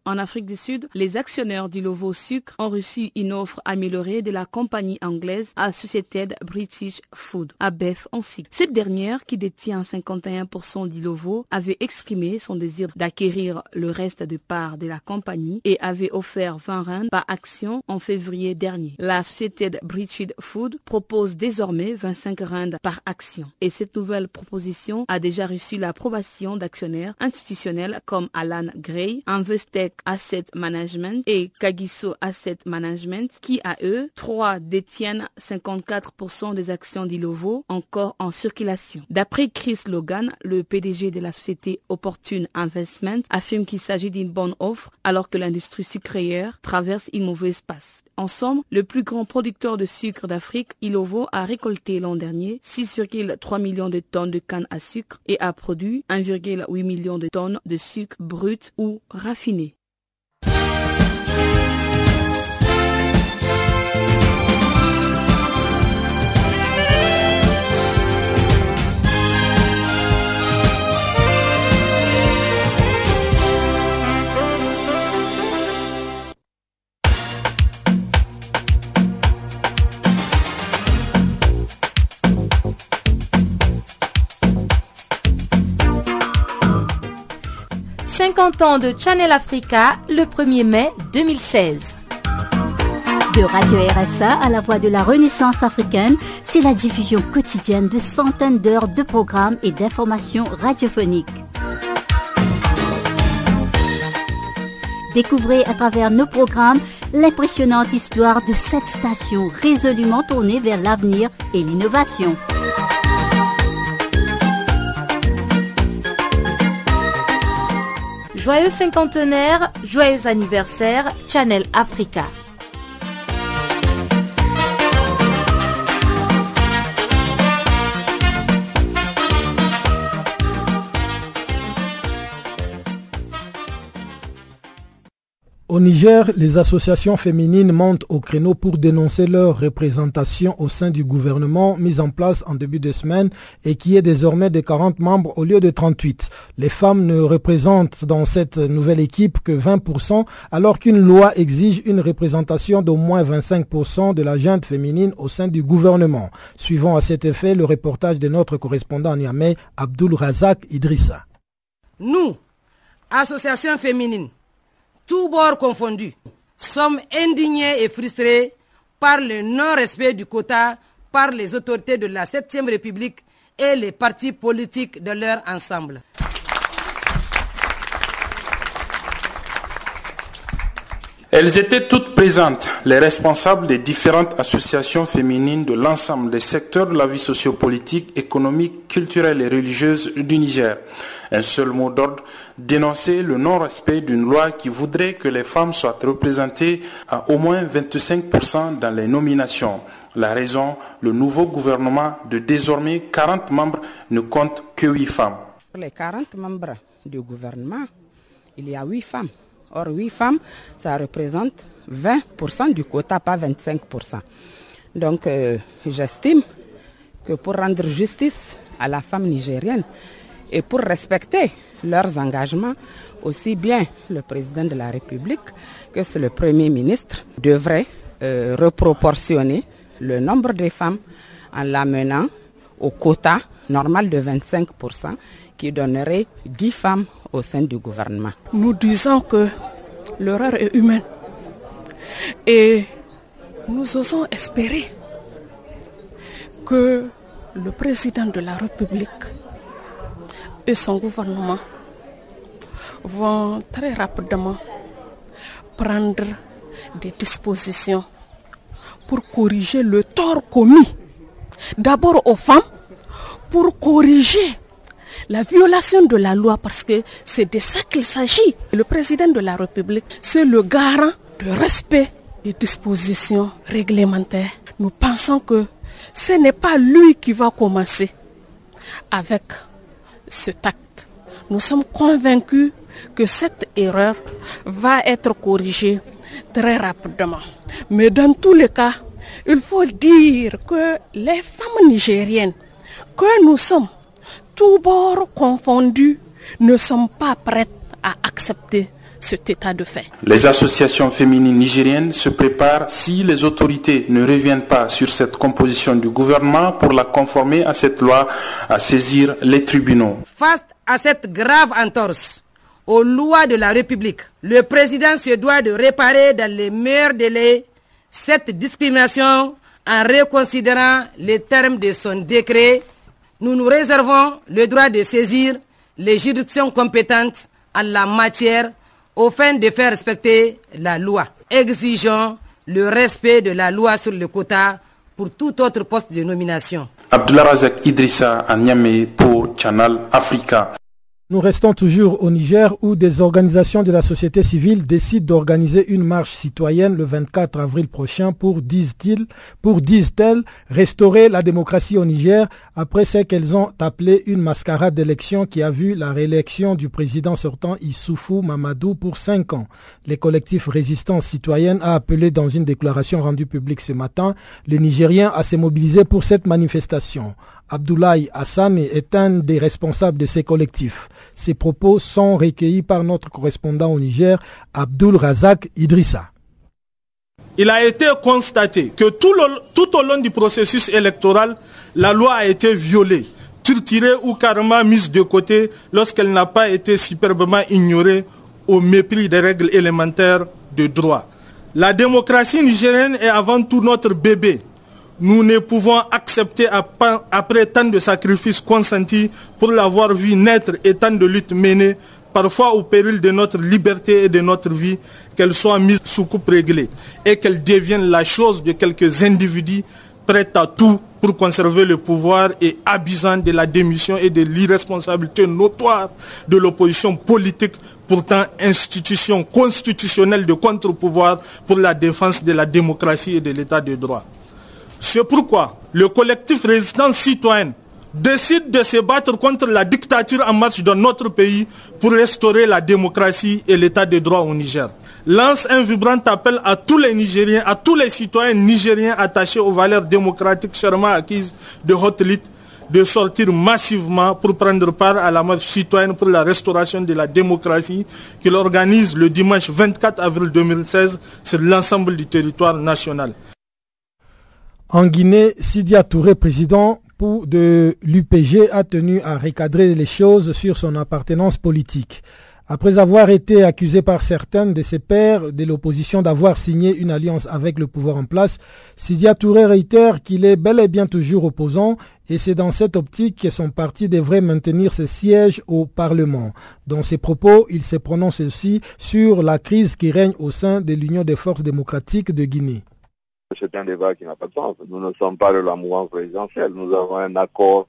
En Afrique du Sud, les actionnaires du Lovo Sucre ont reçu une offre améliorée de la compagnie anglaise Associated British Food, ABF en cycle. Cette dernière, qui détient 51% du Lovo, avait exprimé son désir d'acquérir le reste de parts de la compagnie et avait offert 20 rand par action en février dernier. La Associated British Food propose désormais 25 rand par action. Et cette nouvelle proposition a déjà reçu l'approbation d'actionnaires institutionnels comme Alan Gray, Investec Asset Management et Kagiso Asset Management qui à eux, trois détiennent 54% des actions d'Ilovo encore en circulation. D'après Chris Logan, le PDG de la société Opportune Investment, affirme qu'il s'agit d'une bonne offre alors que l'industrie sucrière traverse une mauvaise passe. Ensemble, le plus grand producteur de sucre d'Afrique, Ilovo, a récolté l'an dernier 6,3 millions de tonnes de canne à sucre et a produit 1,8 million de tonnes de sucre brut ou raffiné. 50 ans de Channel Africa le 1er mai 2016. De Radio RSA à la voix de la Renaissance africaine, c'est la diffusion quotidienne de centaines d'heures de programmes et d'informations radiophoniques. Découvrez à travers nos programmes l'impressionnante histoire de cette station résolument tournée vers l'avenir et l'innovation. Joyeux cinquantenaire, joyeux anniversaire, Channel Africa. Au Niger, les associations féminines montent au créneau pour dénoncer leur représentation au sein du gouvernement mis en place en début de semaine et qui est désormais de 40 membres au lieu de 38. Les femmes ne représentent dans cette nouvelle équipe que 20% alors qu'une loi exige une représentation d'au moins 25% de la gente féminine au sein du gouvernement. Suivant à cet effet le reportage de notre correspondant Niamey, Abdul Razak Idrissa. Nous, associations féminines, tous bords confondus, sommes indignés et frustrés par le non-respect du quota par les autorités de la 7e République et les partis politiques de leur ensemble. Elles étaient toutes présentes, les responsables des différentes associations féminines de l'ensemble des secteurs de la vie sociopolitique, économique, culturelle et religieuse du Niger. Un seul mot d'ordre, dénoncer le non-respect d'une loi qui voudrait que les femmes soient représentées à au moins 25% dans les nominations. La raison, le nouveau gouvernement de désormais 40 membres ne compte que 8 femmes. Pour les 40 membres du gouvernement, il y a 8 femmes. Or, 8 femmes, ça représente 20% du quota, pas 25%. Donc, euh, j'estime que pour rendre justice à la femme nigérienne et pour respecter leurs engagements, aussi bien le président de la République que le Premier ministre devraient euh, reproportionner le nombre de femmes en l'amenant au quota normal de 25% qui donnerait 10 femmes au sein du gouvernement. Nous disons que l'horreur est humaine et nous osons espérer que le président de la République et son gouvernement vont très rapidement prendre des dispositions pour corriger le tort commis d'abord aux femmes, pour corriger la violation de la loi parce que c'est de ça qu'il s'agit. Le président de la République, c'est le garant de respect des dispositions réglementaires. Nous pensons que ce n'est pas lui qui va commencer avec cet acte. Nous sommes convaincus que cette erreur va être corrigée très rapidement. Mais dans tous les cas, il faut dire que les femmes nigériennes que nous sommes tous bords confondus, ne sont pas prêtes à accepter cet état de fait. Les associations féminines nigériennes se préparent si les autorités ne reviennent pas sur cette composition du gouvernement pour la conformer à cette loi à saisir les tribunaux. Face à cette grave entorse aux lois de la République, le président se doit de réparer dans les meilleurs délais cette discrimination en reconsidérant les termes de son décret nous nous réservons le droit de saisir les juridictions compétentes en la matière au fin de faire respecter la loi. Exigeons le respect de la loi sur le quota pour tout autre poste de nomination. Idrissa pour Channel Africa. Nous restons toujours au Niger où des organisations de la société civile décident d'organiser une marche citoyenne le 24 avril prochain pour, disent-ils, pour, disent-elles, restaurer la démocratie au Niger après ce qu'elles ont appelé une mascarade d'élection qui a vu la réélection du président sortant Issoufou Mamadou pour cinq ans. Les collectifs Résistance citoyenne a appelé dans une déclaration rendue publique ce matin les Nigériens à se mobiliser pour cette manifestation. Abdoulaye Hassan est un des responsables de ces collectifs. Ces propos sont recueillis par notre correspondant au Niger, Abdul Razak Idrissa. Il a été constaté que tout, tout au long du processus électoral, la loi a été violée, torturée ou carrément mise de côté lorsqu'elle n'a pas été superbement ignorée au mépris des règles élémentaires de droit. La démocratie nigérienne est avant tout notre bébé nous ne pouvons accepter après tant de sacrifices consentis pour l'avoir vu naître et tant de luttes menées, parfois au péril de notre liberté et de notre vie, qu'elle soit mise sous coupe réglée et qu'elle devienne la chose de quelques individus prêts à tout pour conserver le pouvoir et abusant de la démission et de l'irresponsabilité notoire de l'opposition politique, pourtant institution constitutionnelle de contre-pouvoir pour la défense de la démocratie et de l'état de droit. C'est pourquoi le collectif résistance citoyenne décide de se battre contre la dictature en marche dans notre pays pour restaurer la démocratie et l'état de droit au Niger. lance un vibrant appel à tous les Nigériens, à tous les citoyens nigériens attachés aux valeurs démocratiques chèrement acquises de haute lutte de sortir massivement pour prendre part à la marche citoyenne pour la restauration de la démocratie qu'il organise le dimanche 24 avril 2016 sur l'ensemble du territoire national. En Guinée, Sidia Touré, président de l'UPG, a tenu à recadrer les choses sur son appartenance politique. Après avoir été accusé par certains de ses pairs de l'opposition d'avoir signé une alliance avec le pouvoir en place, Sidia Touré réitère qu'il est bel et bien toujours opposant et c'est dans cette optique que son parti devrait maintenir ses sièges au Parlement. Dans ses propos, il se prononce aussi sur la crise qui règne au sein de l'Union des forces démocratiques de Guinée. C'est un débat qui n'a pas de sens. Nous ne sommes pas de la mouvance présidentielle. Nous avons un accord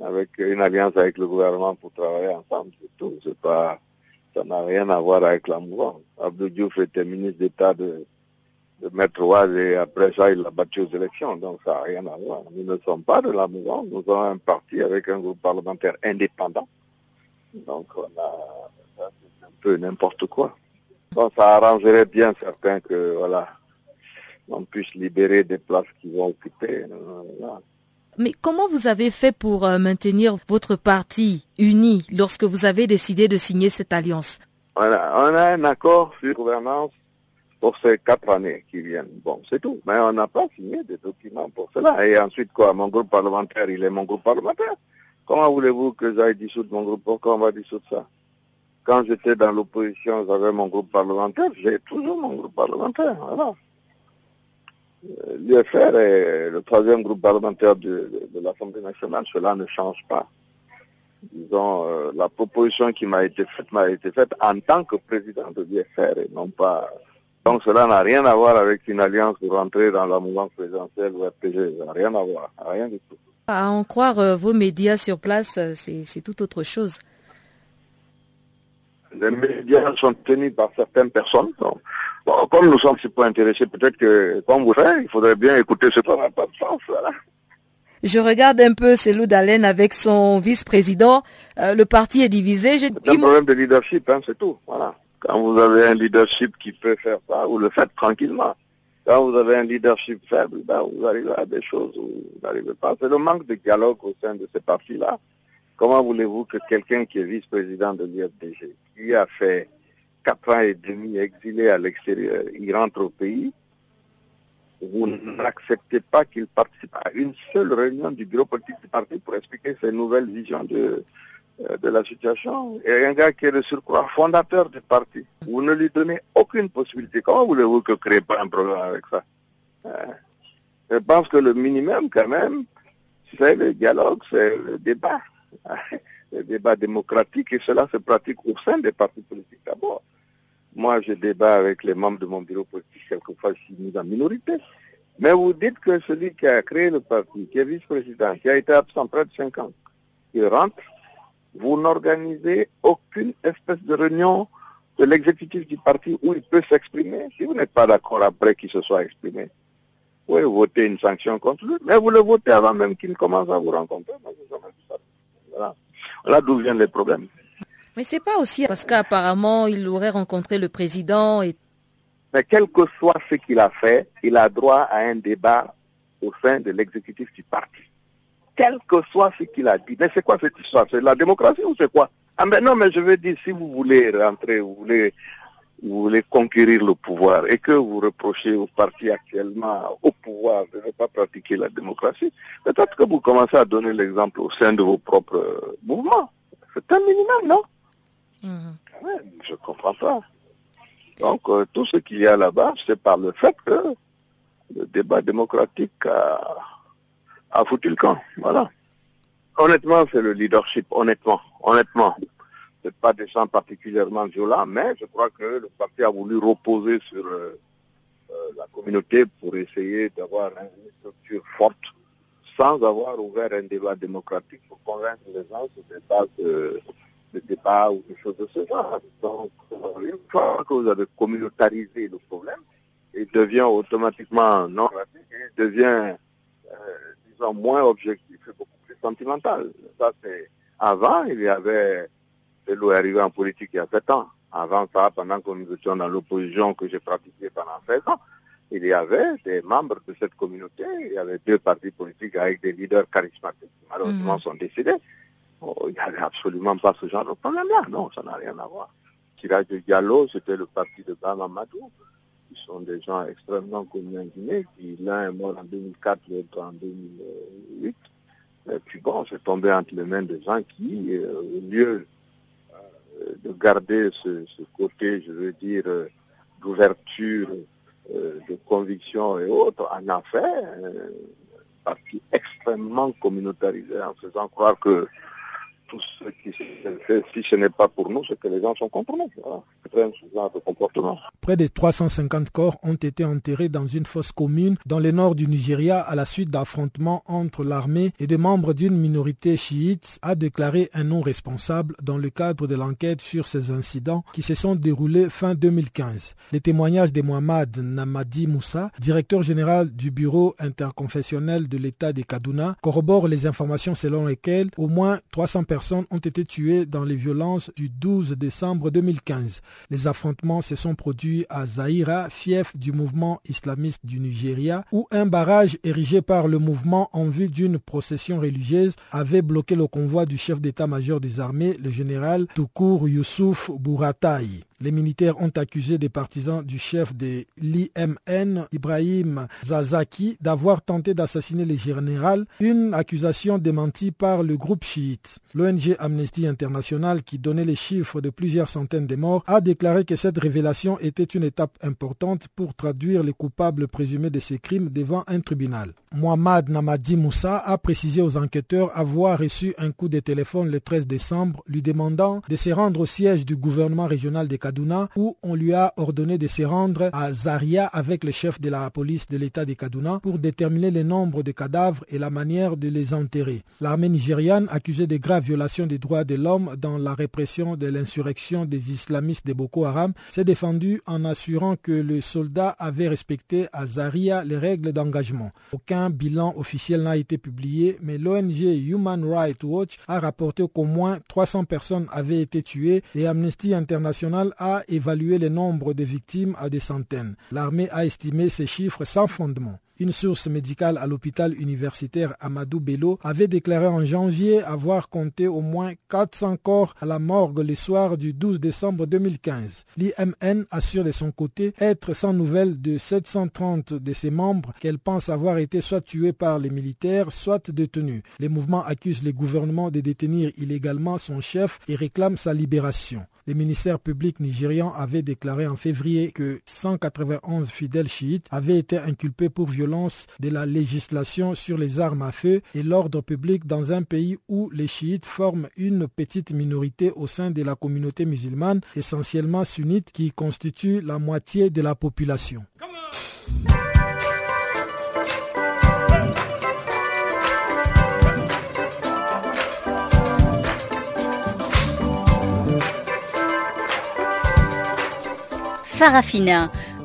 avec une alliance avec le gouvernement pour travailler ensemble. C'est tout. C'est pas ça n'a rien à voir avec la mouvance. Abdou Diouf était ministre d'État de, de Maître Ouaz et après ça, il a battu aux élections. Donc ça n'a rien à voir. Nous ne sommes pas de la mouvance. Nous avons un parti avec un groupe parlementaire indépendant. Donc on a, un peu n'importe quoi. Donc ça arrangerait bien certains que, voilà, on puisse libérer des places qui vont occuper. Mais comment vous avez fait pour euh, maintenir votre parti uni lorsque vous avez décidé de signer cette alliance? Voilà, On a un accord sur gouvernance pour ces quatre années qui viennent. Bon, c'est tout. Mais on n'a pas signé des documents pour cela. Et ensuite, quoi Mon groupe parlementaire, il est mon groupe parlementaire. Comment voulez-vous que j'aille dissoudre mon groupe? Pourquoi on va dissoudre ça? Quand j'étais dans l'opposition, j'avais mon groupe parlementaire. J'ai toujours mon groupe parlementaire. Voilà. L'UFR est le troisième groupe parlementaire de, l'Assemblée nationale, cela ne change pas. Disons, euh, la proposition qui m'a été faite m'a été faite en tant que président de l'UFR et non pas... Donc cela n'a rien à voir avec une alliance pour rentrer dans la mouvance présidentielle ou RPG, ça n'a rien à voir, rien du tout. À en croire euh, vos médias sur place, euh, c'est tout autre chose les médias sont tenus par certaines personnes. Comme nous sommes si peu intéressés, peut-être que, comme vous faites, il faudrait bien écouter ce qu'on n'a pas de sens. Je regarde un peu Célou Dalen avec son vice-président. Euh, le parti est divisé. C'est un problème de leadership, hein, c'est tout. Voilà. Quand vous avez un leadership qui peut faire ça, vous le faites tranquillement. Quand vous avez un leadership faible, ben, vous arrivez à des choses où vous n'arrivez pas. C'est le manque de dialogue au sein de ces partis-là Comment voulez-vous que quelqu'un qui est vice-président de l'IFDG, qui a fait quatre ans et demi exilé à l'extérieur, il rentre au pays, vous n'acceptez pas qu'il participe à une seule réunion du bureau politique du parti pour expliquer ses nouvelles visions de, euh, de la situation. Et un gars qui est le surcroît fondateur du parti, vous ne lui donnez aucune possibilité. Comment voulez-vous que crée pas un problème avec ça hein? Je pense que le minimum quand même, c'est le dialogue, c'est le débat. le débat démocratique et cela se pratique au sein des partis politiques d'abord. Moi, je débat avec les membres de mon bureau politique, quelquefois je suis mis en minorité. Mais vous dites que celui qui a créé le parti, qui est vice-président, qui a été absent près de 5 ans, qui rentre, vous n'organisez aucune espèce de réunion de l'exécutif du parti où il peut s'exprimer. Si vous n'êtes pas d'accord après qu'il se soit exprimé, vous pouvez voter une sanction contre lui, mais vous le votez avant même qu'il commence à vous rencontrer. Voilà. d'où viennent les problèmes. Mais c'est pas aussi parce qu'apparemment il aurait rencontré le président et. Mais quel que soit ce qu'il a fait, il a droit à un débat au sein de l'exécutif du parti. Quel que soit ce qu'il a dit. Mais c'est quoi cette histoire? C'est la démocratie ou c'est quoi? Ah mais non, mais je veux dire, si vous voulez rentrer, vous voulez vous voulez conquérir le pouvoir et que vous reprochez au parti actuellement au pouvoir de ne pas pratiquer la démocratie, peut-être que vous commencez à donner l'exemple au sein de vos propres mouvements. C'est un minimum, non? Mhm. Je comprends pas. Donc, euh, tout ce qu'il y a là-bas, c'est par le fait que le débat démocratique a, foutu le camp. Voilà. Honnêtement, c'est le leadership, honnêtement, honnêtement pas des gens particulièrement violents, mais je crois que le parti a voulu reposer sur euh, euh, la communauté pour essayer d'avoir une structure forte sans avoir ouvert un débat démocratique pour convaincre les gens sur des bases de, débat ou des choses de ce genre. Donc, une fois que vous avez communautarisé le problème, il devient automatiquement non il devient, euh, disons, moins objectif et beaucoup plus sentimental. Ça, c'est avant, il y avait l'eau est arrivé en politique il y a sept ans. Avant ça, pendant que nous étions dans l'opposition que j'ai pratiqué pendant 16 ans, il y avait des membres de cette communauté, il y avait deux partis politiques avec des leaders charismatiques qui malheureusement mhm. sont décédés. Il n'y avait absolument pas ce genre de problème-là. Non, ça n'a rien à voir. Tirage de Diallo, c'était le parti de Bama Madou, qui sont des gens extrêmement connus en Guinée, qui l'un est mort en 2004, l'autre en 2008. Et puis bon, c'est tombé entre les mains des gens qui, euh, au lieu euh, de garder ce, côté, je veux dire, euh, d'ouverture, de conviction et autres, en a fait un parti extrêmement communautarisé en faisant croire que tout ce qui si ce n'est pas pour nous, c'est que les gens sont contre nous. Près de 350 corps ont été enterrés dans une fosse commune dans le nord du Nigeria à la suite d'affrontements entre l'armée et des membres d'une minorité chiite, a déclaré un non responsable dans le cadre de l'enquête sur ces incidents qui se sont déroulés fin 2015. Les témoignages de Mohamed Namadi Moussa, directeur général du bureau interconfessionnel de l'État de Kaduna, corroborent les informations selon lesquelles au moins 300 personnes ont été tuées dans les violences du 12 décembre 2015. Les affrontements se sont produits à Zaïra, fief du mouvement islamiste du Nigeria, où un barrage érigé par le mouvement en vue d'une procession religieuse avait bloqué le convoi du chef d'état-major des armées, le général Toukour Youssouf Bourataï. Les militaires ont accusé des partisans du chef de l'IMN, Ibrahim Zazaki, d'avoir tenté d'assassiner le général, une accusation démentie par le groupe chiite. L'ONG Amnesty International, qui donnait les chiffres de plusieurs centaines de morts, a déclaré que cette révélation était une étape importante pour traduire les coupables présumés de ces crimes devant un tribunal. Mohamed Namadi Moussa a précisé aux enquêteurs avoir reçu un coup de téléphone le 13 décembre lui demandant de se rendre au siège du gouvernement régional de Kaduna où on lui a ordonné de se rendre à Zaria avec le chef de la police de l'État de Kaduna pour déterminer le nombre de cadavres et la manière de les enterrer. L'armée nigériane, accusée de graves violations des droits de l'homme dans la répression de l'insurrection des islamistes de Boko Haram, s'est défendue en assurant que le soldat avait respecté à Zaria les règles d'engagement. Aucun bilan officiel n'a été publié, mais l'ONG Human Rights Watch a rapporté qu'au moins 300 personnes avaient été tuées et Amnesty International a évalué le nombre de victimes à des centaines. L'armée a estimé ces chiffres sans fondement. Une source médicale à l'hôpital universitaire Amadou Bello avait déclaré en janvier avoir compté au moins 400 corps à la morgue le soir du 12 décembre 2015. L'IMN assure de son côté être sans nouvelles de 730 de ses membres qu'elle pense avoir été soit tués par les militaires, soit détenus. Les mouvements accusent le gouvernement de détenir illégalement son chef et réclament sa libération. Le ministère public nigérian avait déclaré en février que 191 fidèles chiites avaient été inculpés pour violence de la législation sur les armes à feu et l'ordre public dans un pays où les chiites forment une petite minorité au sein de la communauté musulmane, essentiellement sunnite, qui constitue la moitié de la population. Farafina,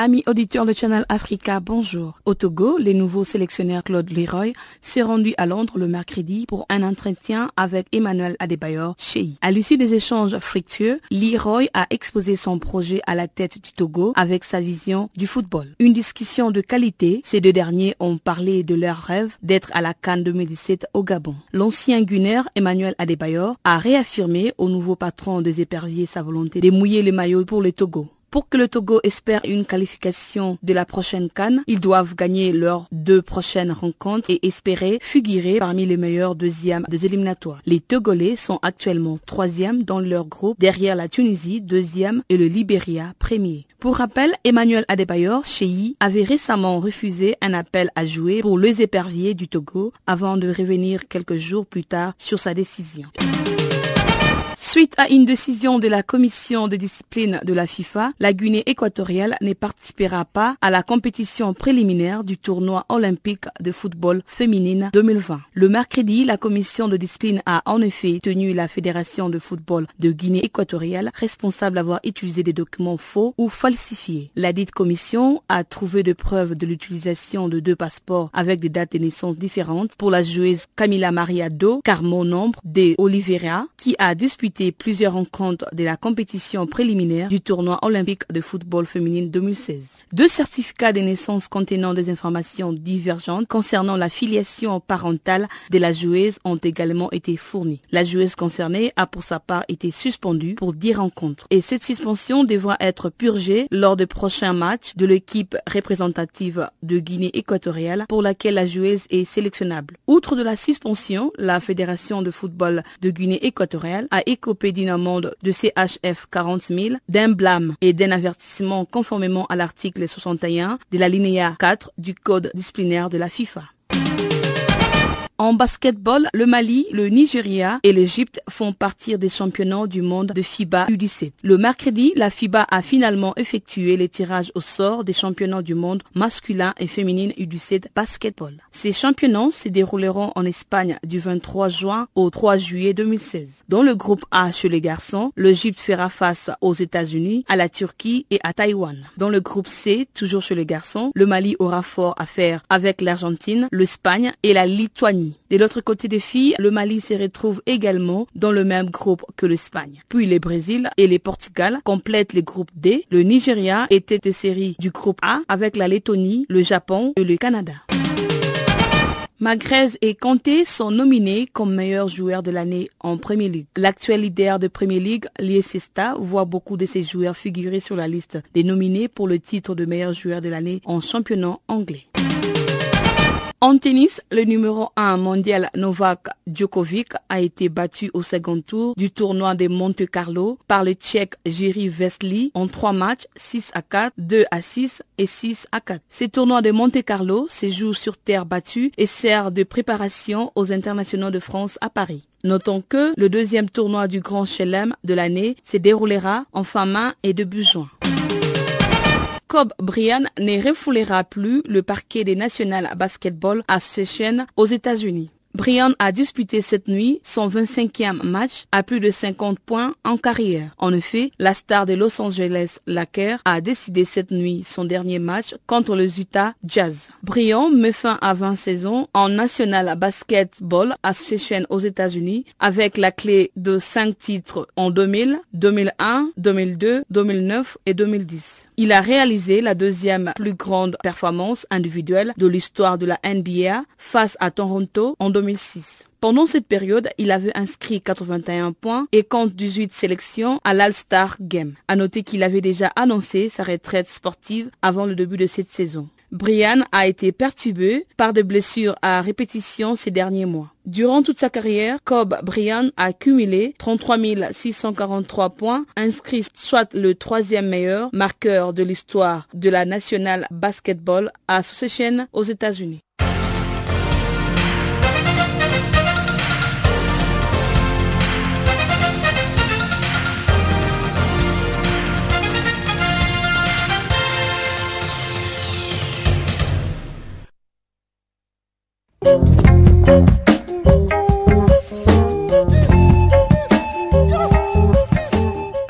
Amis auditeurs de Channel Africa, bonjour. Au Togo, les nouveaux sélectionneurs Claude Leroy s'est rendu à Londres le mercredi pour un entretien avec Emmanuel Adebayor Chei. À l'issue des échanges fructueux, Leroy a exposé son projet à la tête du Togo avec sa vision du football. Une discussion de qualité, ces deux derniers ont parlé de leur rêve d'être à la Cannes 2017 au Gabon. L'ancien Gunner Emmanuel Adebayor a réaffirmé au nouveau patron des éperviers sa volonté de mouiller les maillots pour le Togo. Pour que le Togo espère une qualification de la prochaine Cannes, ils doivent gagner leurs deux prochaines rencontres et espérer figurer parmi les meilleurs deuxièmes des éliminatoires. Les Togolais sont actuellement troisième dans leur groupe, derrière la Tunisie, deuxième, et le Libéria, premier. Pour rappel, Emmanuel Adebayor, Cheyi, avait récemment refusé un appel à jouer pour les éperviers du Togo avant de revenir quelques jours plus tard sur sa décision. Suite à une décision de la commission de discipline de la FIFA, la Guinée équatoriale ne participera pas à la compétition préliminaire du tournoi olympique de football féminine 2020. Le mercredi, la commission de discipline a en effet tenu la fédération de football de Guinée équatoriale responsable d'avoir utilisé des documents faux ou falsifiés. La dite commission a trouvé des preuves de l'utilisation de deux passeports avec des dates de naissance différentes pour la joueuse Camila Maria Do Carmo Nombre de Oliveira qui a disputé plusieurs rencontres de la compétition préliminaire du tournoi olympique de football féminine 2016. Deux certificats de naissance contenant des informations divergentes concernant la filiation parentale de la joueuse ont également été fournis. La joueuse concernée a pour sa part été suspendue pour 10 rencontres et cette suspension devra être purgée lors des prochains matchs de l'équipe représentative de Guinée équatoriale pour laquelle la joueuse est sélectionnable. Outre de la suspension, la Fédération de football de Guinée équatoriale a écouté d'une amende de CHF 40 000, d'un blâme et d'un avertissement conformément à l'article 61 de la linéa 4 du Code disciplinaire de la FIFA. En basketball, le Mali, le Nigeria et l'Égypte font partie des championnats du monde de FIBA U17. Le mercredi, la FIBA a finalement effectué les tirages au sort des championnats du monde masculin et féminin U17 basketball. Ces championnats se dérouleront en Espagne du 23 juin au 3 juillet 2016. Dans le groupe A chez les garçons, l'Égypte fera face aux États-Unis, à la Turquie et à Taïwan. Dans le groupe C, toujours chez les garçons, le Mali aura fort à faire avec l'Argentine, l'Espagne et la Lituanie. De l'autre côté des filles, le Mali se retrouve également dans le même groupe que l'Espagne. Puis le Brésil et le Portugal complètent les groupes D. Le Nigeria était de série du groupe A avec la Lettonie, le Japon et le Canada. Magrez et Conté sont nominés comme meilleurs joueurs de l'année en Premier League. L'actuel leader de Premier League, Liesesta, voit beaucoup de ses joueurs figurer sur la liste des nominés pour le titre de meilleur joueur de l'année en championnat anglais. En tennis, le numéro 1 mondial Novak Djokovic a été battu au second tour du tournoi de Monte Carlo par le tchèque Jiří Vesely en trois matchs 6 à 4, 2 à 6 et 6 à 4. Ce tournoi de Monte Carlo se joue sur terre battue et sert de préparation aux internationaux de France à Paris. Notons que le deuxième tournoi du Grand Chelem de l'année se déroulera en fin mai et début juin. Cobb Brian ne refoulera plus le parquet des National Basketball Association aux États-Unis. Brian a disputé cette nuit son 25e match à plus de 50 points en carrière. En effet, la star de Los Angeles Lakers a décidé cette nuit son dernier match contre le Utah Jazz. Brian met fin à 20 saisons en National Basketball Association aux États-Unis avec la clé de 5 titres en 2000, 2001, 2002, 2009 et 2010. Il a réalisé la deuxième plus grande performance individuelle de l'histoire de la NBA face à Toronto en 2000 pendant cette période, il avait inscrit 81 points et compte 18 sélections à l'All-Star Game. À noter qu'il avait déjà annoncé sa retraite sportive avant le début de cette saison. Brian a été perturbé par des blessures à répétition ces derniers mois. Durant toute sa carrière, Cobb Brian a cumulé 33 643 points, inscrit soit le troisième meilleur marqueur de l'histoire de la National Basketball Association aux États-Unis.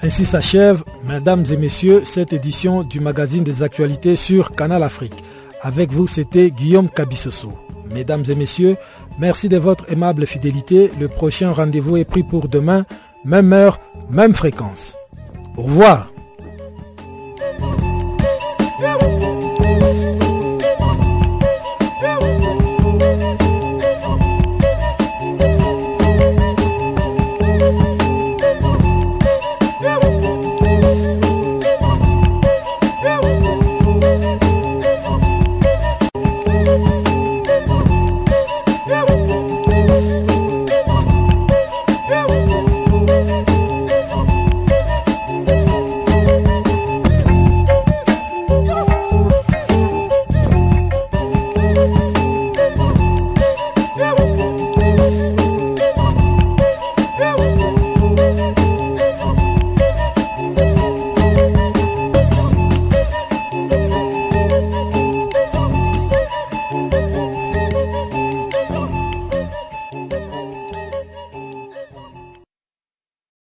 Ainsi s'achève, mesdames et messieurs, cette édition du magazine des actualités sur Canal Afrique. Avec vous, c'était Guillaume Cabissoso. Mesdames et messieurs, merci de votre aimable fidélité. Le prochain rendez-vous est pris pour demain, même heure, même fréquence. Au revoir.